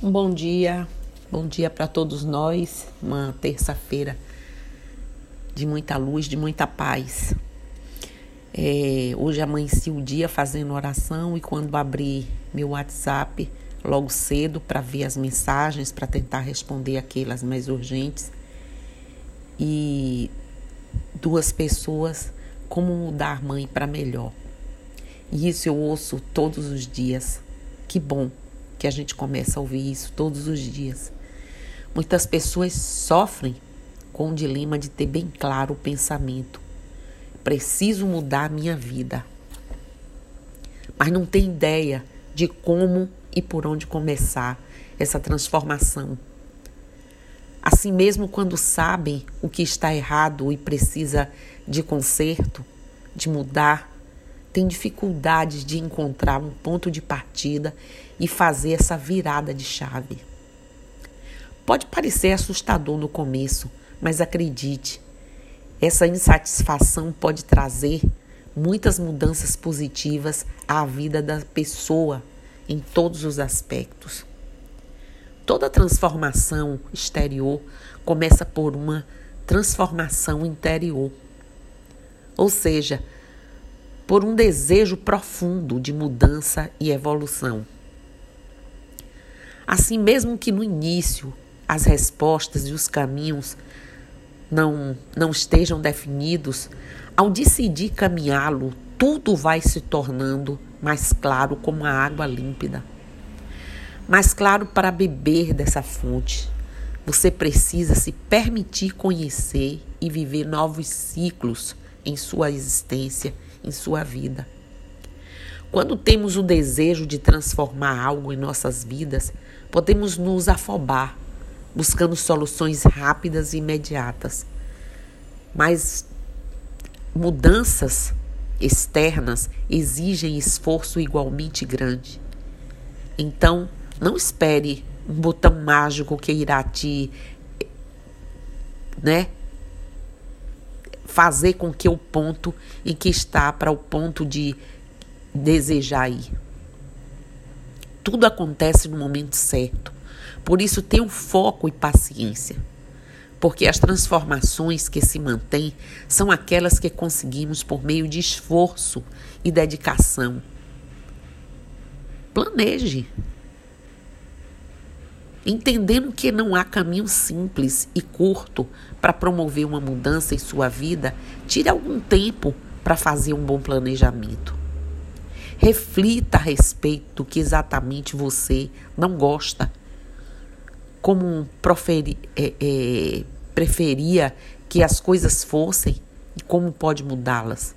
Um bom dia, bom dia para todos nós. Uma terça-feira de muita luz, de muita paz. É, hoje amanheci o dia fazendo oração e quando abri meu WhatsApp logo cedo para ver as mensagens, para tentar responder aquelas mais urgentes, e duas pessoas como mudar mãe para melhor. E isso eu ouço todos os dias. Que bom que a gente começa a ouvir isso todos os dias. Muitas pessoas sofrem com o dilema de ter bem claro o pensamento. Preciso mudar a minha vida. Mas não tem ideia de como e por onde começar essa transformação. Assim mesmo, quando sabem o que está errado e precisa de conserto, de mudar, tem dificuldades de encontrar um ponto de partida e fazer essa virada de chave. Pode parecer assustador no começo, mas acredite, essa insatisfação pode trazer muitas mudanças positivas à vida da pessoa em todos os aspectos. Toda transformação exterior começa por uma transformação interior. Ou seja, por um desejo profundo de mudança e evolução. Assim mesmo que no início as respostas e os caminhos não, não estejam definidos, ao decidir caminhá-lo, tudo vai se tornando mais claro como a água límpida. Mais claro para beber dessa fonte. Você precisa se permitir conhecer e viver novos ciclos em sua existência em sua vida. Quando temos o desejo de transformar algo em nossas vidas, podemos nos afobar, buscando soluções rápidas e imediatas. Mas mudanças externas exigem esforço igualmente grande. Então, não espere um botão mágico que irá te, né, fazer com que o ponto em que está para o ponto de desejar ir. Tudo acontece no momento certo. Por isso, tenha foco e paciência. Porque as transformações que se mantêm são aquelas que conseguimos por meio de esforço e dedicação. Planeje. Entendendo que não há caminho simples e curto para promover uma mudança em sua vida, tire algum tempo para fazer um bom planejamento. Reflita a respeito do que exatamente você não gosta, como proferi, é, é, preferia que as coisas fossem e como pode mudá-las.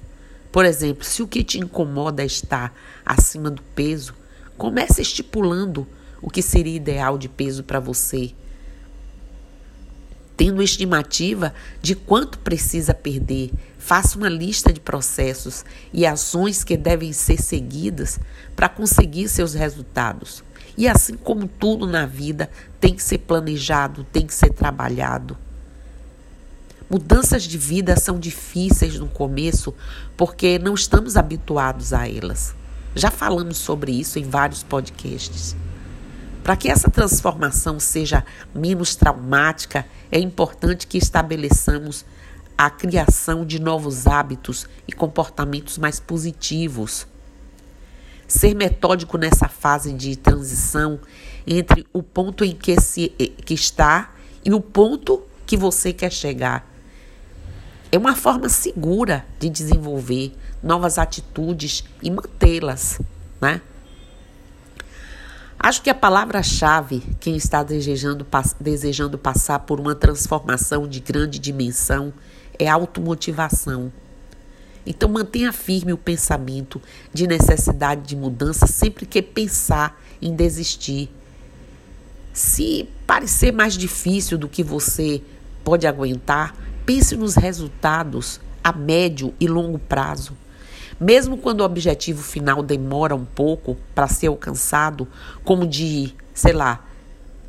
Por exemplo, se o que te incomoda é estar acima do peso, comece estipulando o que seria ideal de peso para você. Tendo estimativa de quanto precisa perder, faça uma lista de processos e ações que devem ser seguidas para conseguir seus resultados. E assim como tudo na vida, tem que ser planejado, tem que ser trabalhado. Mudanças de vida são difíceis no começo porque não estamos habituados a elas. Já falamos sobre isso em vários podcasts. Para que essa transformação seja menos traumática, é importante que estabeleçamos a criação de novos hábitos e comportamentos mais positivos. Ser metódico nessa fase de transição entre o ponto em que, se, que está e o ponto que você quer chegar. É uma forma segura de desenvolver novas atitudes e mantê-las, né? Acho que a palavra-chave, quem está desejando, desejando passar por uma transformação de grande dimensão, é automotivação. Então mantenha firme o pensamento de necessidade de mudança sempre que pensar em desistir. Se parecer mais difícil do que você pode aguentar, pense nos resultados a médio e longo prazo. Mesmo quando o objetivo final demora um pouco para ser alcançado, como de, sei lá,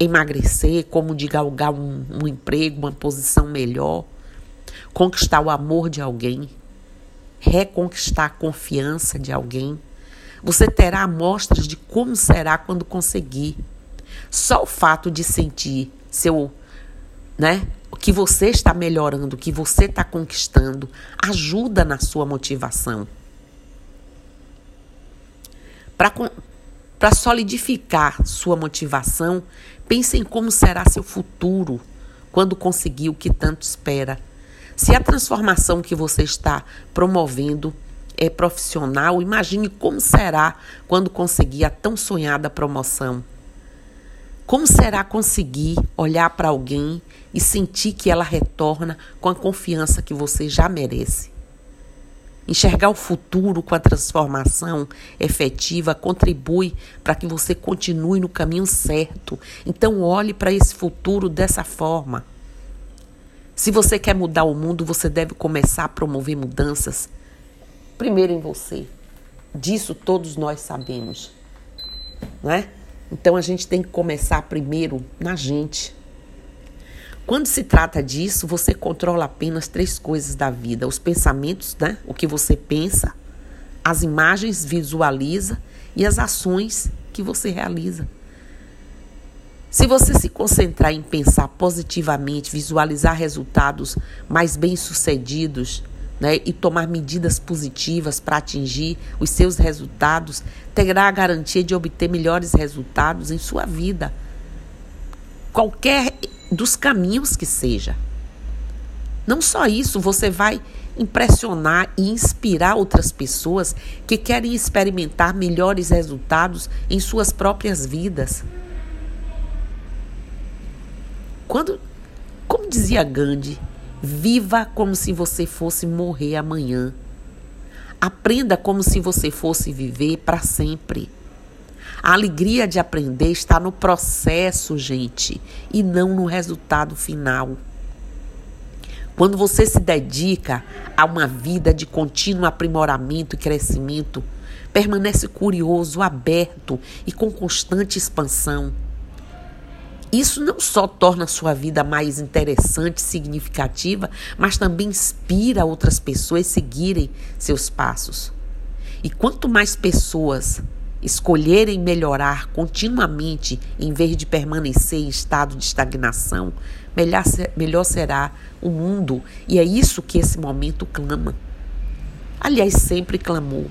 emagrecer, como de galgar um, um emprego, uma posição melhor, conquistar o amor de alguém, reconquistar a confiança de alguém, você terá amostras de como será quando conseguir. Só o fato de sentir seu, né, que você está melhorando, que você está conquistando, ajuda na sua motivação. Para solidificar sua motivação, pense em como será seu futuro quando conseguir o que tanto espera. Se a transformação que você está promovendo é profissional, imagine como será quando conseguir a tão sonhada promoção. Como será conseguir olhar para alguém e sentir que ela retorna com a confiança que você já merece? Enxergar o futuro com a transformação efetiva contribui para que você continue no caminho certo. Então, olhe para esse futuro dessa forma. Se você quer mudar o mundo, você deve começar a promover mudanças primeiro em você. Disso todos nós sabemos, não é? Então a gente tem que começar primeiro na gente. Quando se trata disso, você controla apenas três coisas da vida: os pensamentos, né? O que você pensa, as imagens visualiza e as ações que você realiza. Se você se concentrar em pensar positivamente, visualizar resultados mais bem-sucedidos, né, e tomar medidas positivas para atingir os seus resultados, terá a garantia de obter melhores resultados em sua vida. Qualquer dos caminhos que seja. Não só isso, você vai impressionar e inspirar outras pessoas que querem experimentar melhores resultados em suas próprias vidas. Quando, como dizia Gandhi, viva como se você fosse morrer amanhã. Aprenda como se você fosse viver para sempre. A alegria de aprender está no processo, gente, e não no resultado final. Quando você se dedica a uma vida de contínuo aprimoramento e crescimento, permanece curioso, aberto e com constante expansão. Isso não só torna a sua vida mais interessante, significativa, mas também inspira outras pessoas a seguirem seus passos. E quanto mais pessoas escolherem melhorar continuamente em vez de permanecer em estado de estagnação, melhor, melhor será o mundo. E é isso que esse momento clama. Aliás, sempre clamou.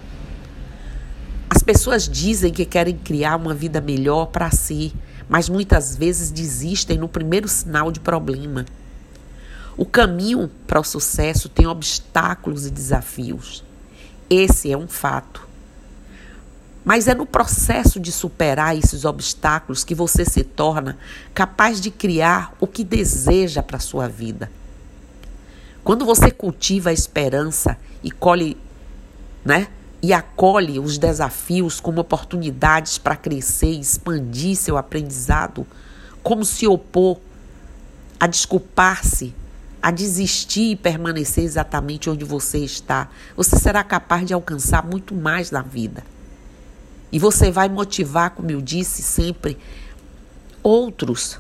As pessoas dizem que querem criar uma vida melhor para si mas muitas vezes desistem no primeiro sinal de problema. O caminho para o sucesso tem obstáculos e desafios. Esse é um fato. Mas é no processo de superar esses obstáculos que você se torna capaz de criar o que deseja para a sua vida. Quando você cultiva a esperança e colhe, né, e acolhe os desafios como oportunidades para crescer e expandir seu aprendizado, como se opor a desculpar-se, a desistir e permanecer exatamente onde você está, você será capaz de alcançar muito mais na vida. E você vai motivar, como eu disse sempre, outros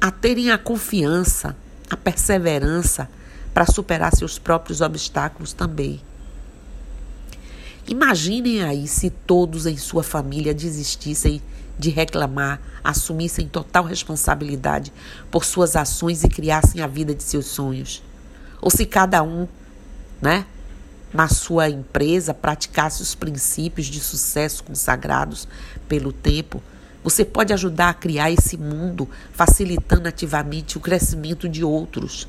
a terem a confiança, a perseverança para superar seus próprios obstáculos também. Imaginem aí se todos em sua família desistissem de reclamar, assumissem total responsabilidade por suas ações e criassem a vida de seus sonhos. Ou se cada um, né, na sua empresa praticasse os princípios de sucesso consagrados pelo tempo, você pode ajudar a criar esse mundo, facilitando ativamente o crescimento de outros.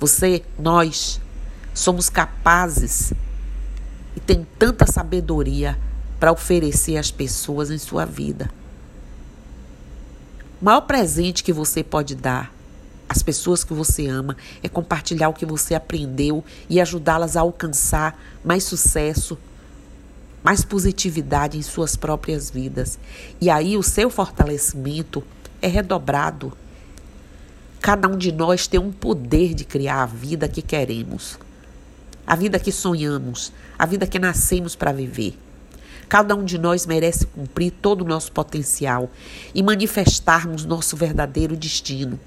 Você, nós, somos capazes e tem tanta sabedoria para oferecer às pessoas em sua vida. O maior presente que você pode dar às pessoas que você ama é compartilhar o que você aprendeu e ajudá-las a alcançar mais sucesso, mais positividade em suas próprias vidas. E aí o seu fortalecimento é redobrado. Cada um de nós tem um poder de criar a vida que queremos a vida que sonhamos, a vida que nascemos para viver. Cada um de nós merece cumprir todo o nosso potencial e manifestarmos nosso verdadeiro destino.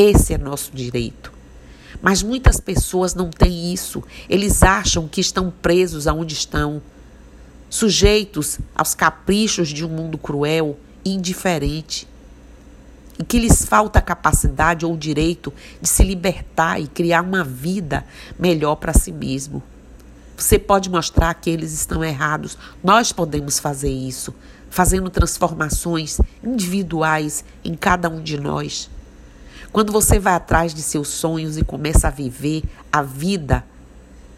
Esse é nosso direito. Mas muitas pessoas não têm isso. Eles acham que estão presos aonde estão, sujeitos aos caprichos de um mundo cruel, indiferente e que lhes falta a capacidade ou o direito de se libertar e criar uma vida melhor para si mesmo. Você pode mostrar que eles estão errados. Nós podemos fazer isso, fazendo transformações individuais em cada um de nós. Quando você vai atrás de seus sonhos e começa a viver a vida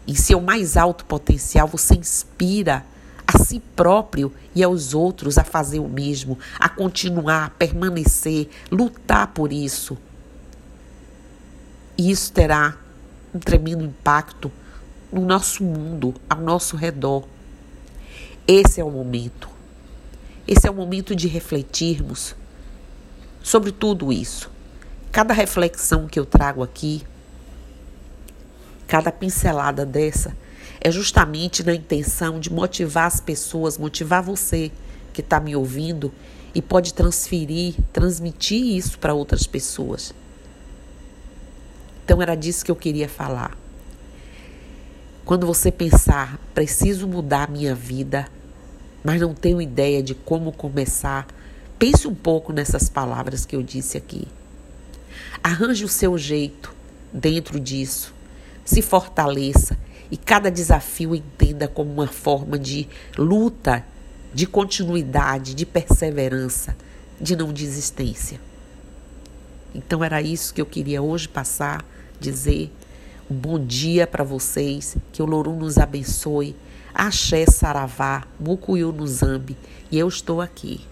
em seu mais alto potencial, você inspira a si próprio e aos outros a fazer o mesmo, a continuar, a permanecer, lutar por isso. E isso terá um tremendo impacto no nosso mundo, ao nosso redor. Esse é o momento. Esse é o momento de refletirmos sobre tudo isso. Cada reflexão que eu trago aqui, cada pincelada dessa, é justamente na intenção de motivar as pessoas, motivar você que está me ouvindo e pode transferir, transmitir isso para outras pessoas. Então era disso que eu queria falar. Quando você pensar, preciso mudar minha vida, mas não tenho ideia de como começar, pense um pouco nessas palavras que eu disse aqui. Arranje o seu jeito dentro disso. Se fortaleça e cada desafio entenda como uma forma de luta, de continuidade, de perseverança, de não desistência. Então era isso que eu queria hoje passar, dizer um bom dia para vocês, que o Lorum nos abençoe. Axé Saravá, Mucuyu no Zambi, e eu estou aqui.